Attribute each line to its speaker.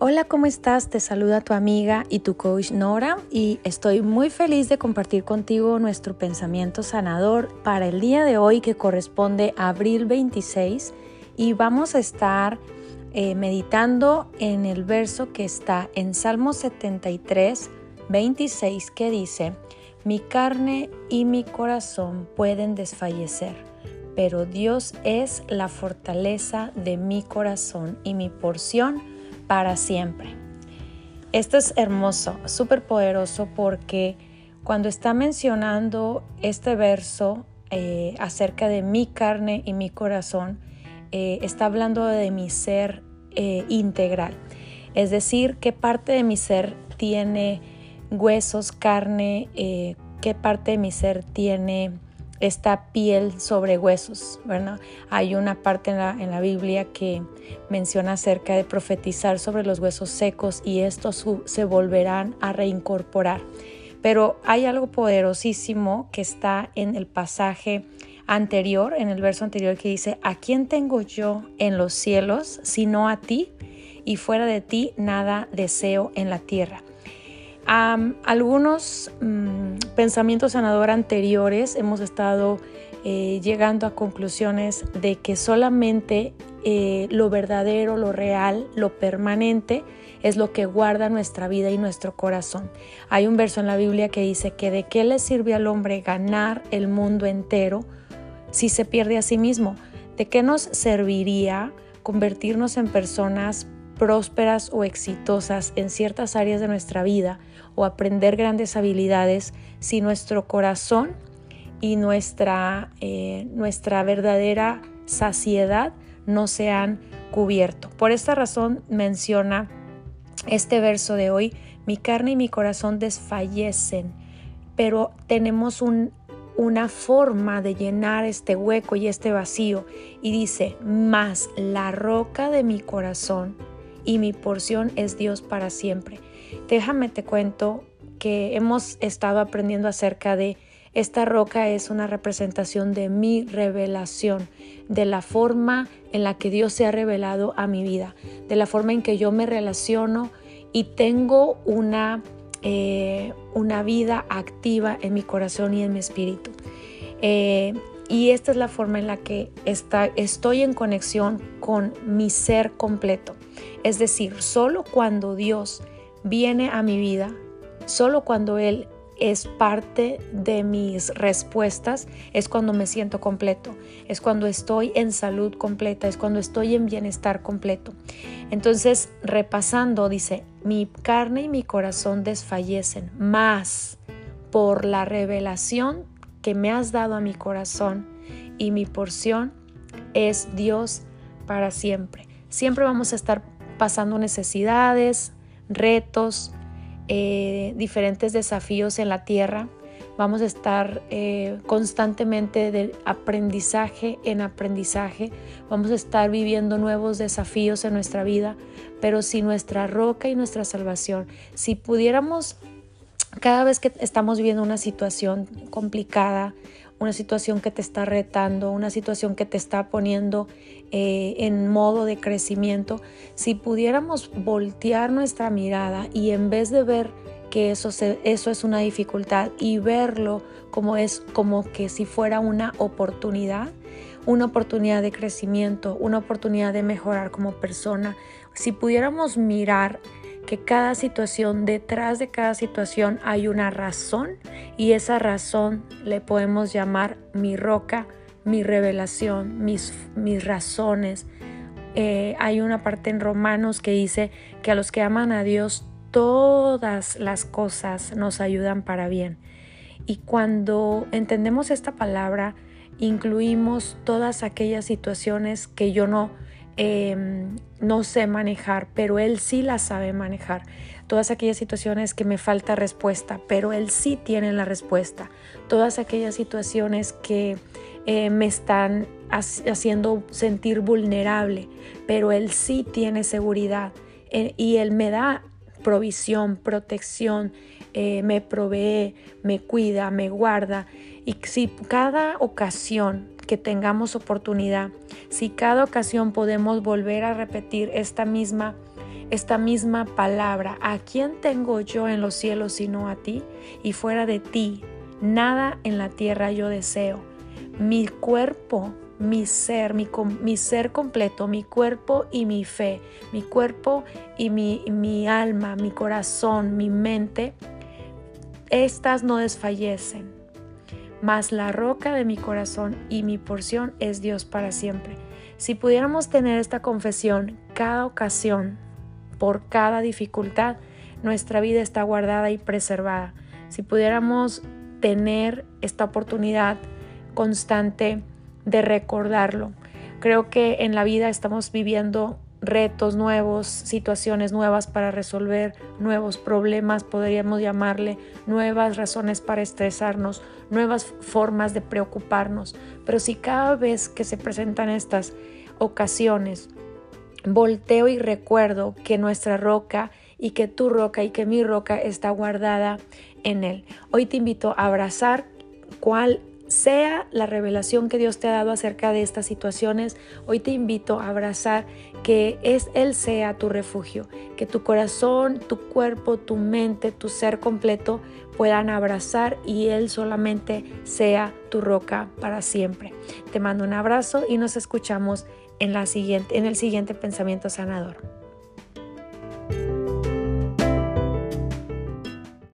Speaker 1: Hola, ¿cómo estás? Te saluda tu amiga y tu coach Nora y estoy muy feliz de compartir contigo nuestro pensamiento sanador para el día de hoy que corresponde a abril 26 y vamos a estar eh, meditando en el verso que está en Salmo 73, 26 que dice, mi carne y mi corazón pueden desfallecer, pero Dios es la fortaleza de mi corazón y mi porción para siempre. Esto es hermoso, súper poderoso porque cuando está mencionando este verso eh, acerca de mi carne y mi corazón, eh, está hablando de mi ser eh, integral. Es decir, qué parte de mi ser tiene huesos, carne, qué parte de mi ser tiene esta piel sobre huesos, ¿verdad? Hay una parte en la, en la, Biblia que menciona acerca de profetizar sobre los huesos secos y estos se volverán a reincorporar. Pero hay algo poderosísimo que está en el pasaje anterior, en el verso anterior que dice, ¿a quién tengo yo en los cielos sino a ti? Y fuera de ti nada deseo en la tierra algunos mm, pensamientos sanador anteriores hemos estado eh, llegando a conclusiones de que solamente eh, lo verdadero, lo real, lo permanente es lo que guarda nuestra vida y nuestro corazón. Hay un verso en la Biblia que dice que de qué le sirve al hombre ganar el mundo entero si se pierde a sí mismo. ¿De qué nos serviría convertirnos en personas prósperas o exitosas en ciertas áreas de nuestra vida o aprender grandes habilidades si nuestro corazón y nuestra, eh, nuestra verdadera saciedad no se han cubierto. Por esta razón menciona este verso de hoy, mi carne y mi corazón desfallecen, pero tenemos un, una forma de llenar este hueco y este vacío. Y dice, más la roca de mi corazón y mi porción es Dios para siempre. Déjame te cuento que hemos estado aprendiendo acerca de esta roca es una representación de mi revelación, de la forma en la que Dios se ha revelado a mi vida, de la forma en que yo me relaciono y tengo una, eh, una vida activa en mi corazón y en mi espíritu. Eh, y esta es la forma en la que está, estoy en conexión con mi ser completo. Es decir, solo cuando Dios viene a mi vida, solo cuando Él es parte de mis respuestas, es cuando me siento completo, es cuando estoy en salud completa, es cuando estoy en bienestar completo. Entonces, repasando, dice, mi carne y mi corazón desfallecen, más por la revelación que me has dado a mi corazón y mi porción es Dios para siempre. Siempre vamos a estar pasando necesidades, retos, eh, diferentes desafíos en la tierra. Vamos a estar eh, constantemente de aprendizaje en aprendizaje. Vamos a estar viviendo nuevos desafíos en nuestra vida. Pero si nuestra roca y nuestra salvación, si pudiéramos, cada vez que estamos viviendo una situación complicada, una situación que te está retando, una situación que te está poniendo eh, en modo de crecimiento, si pudiéramos voltear nuestra mirada y en vez de ver que eso, eso es una dificultad y verlo como es como que si fuera una oportunidad, una oportunidad de crecimiento, una oportunidad de mejorar como persona, si pudiéramos mirar que cada situación, detrás de cada situación hay una razón y esa razón le podemos llamar mi roca, mi revelación, mis, mis razones. Eh, hay una parte en Romanos que dice que a los que aman a Dios todas las cosas nos ayudan para bien. Y cuando entendemos esta palabra, incluimos todas aquellas situaciones que yo no Em, no sé manejar, pero Él sí la sabe manejar. Todas aquellas situaciones que me falta respuesta, pero Él sí tiene la respuesta. Todas aquellas situaciones que eh, me están haciendo sentir vulnerable, pero Él sí tiene seguridad eh, y Él me da provisión, protección, eh, me provee, me cuida, me guarda. Y si cada ocasión que tengamos oportunidad, si cada ocasión podemos volver a repetir esta misma esta misma palabra, ¿a quién tengo yo en los cielos sino a ti? Y fuera de ti, nada en la tierra yo deseo. Mi cuerpo, mi ser, mi, ser completo, mi cuerpo y mi fe, mi cuerpo y mi alma, mi corazón, mi mente, estas no desfallecen. Mas la roca de mi corazón y mi porción es Dios para siempre. Si pudiéramos tener esta confesión cada ocasión, por cada dificultad, nuestra vida está guardada y preservada. Si pudiéramos tener esta oportunidad constante de recordarlo. Creo que en la vida estamos viviendo retos nuevos, situaciones nuevas para resolver, nuevos problemas, podríamos llamarle, nuevas razones para estresarnos, nuevas formas de preocuparnos. Pero si cada vez que se presentan estas ocasiones, volteo y recuerdo que nuestra roca y que tu roca y que mi roca está guardada en Él. Hoy te invito a abrazar cuál sea la revelación que Dios te ha dado acerca de estas situaciones, hoy te invito a abrazar que es Él sea tu refugio, que tu corazón, tu cuerpo, tu mente, tu ser completo puedan abrazar y Él solamente sea tu roca para siempre. Te mando un abrazo y nos escuchamos en, la siguiente, en el siguiente pensamiento sanador.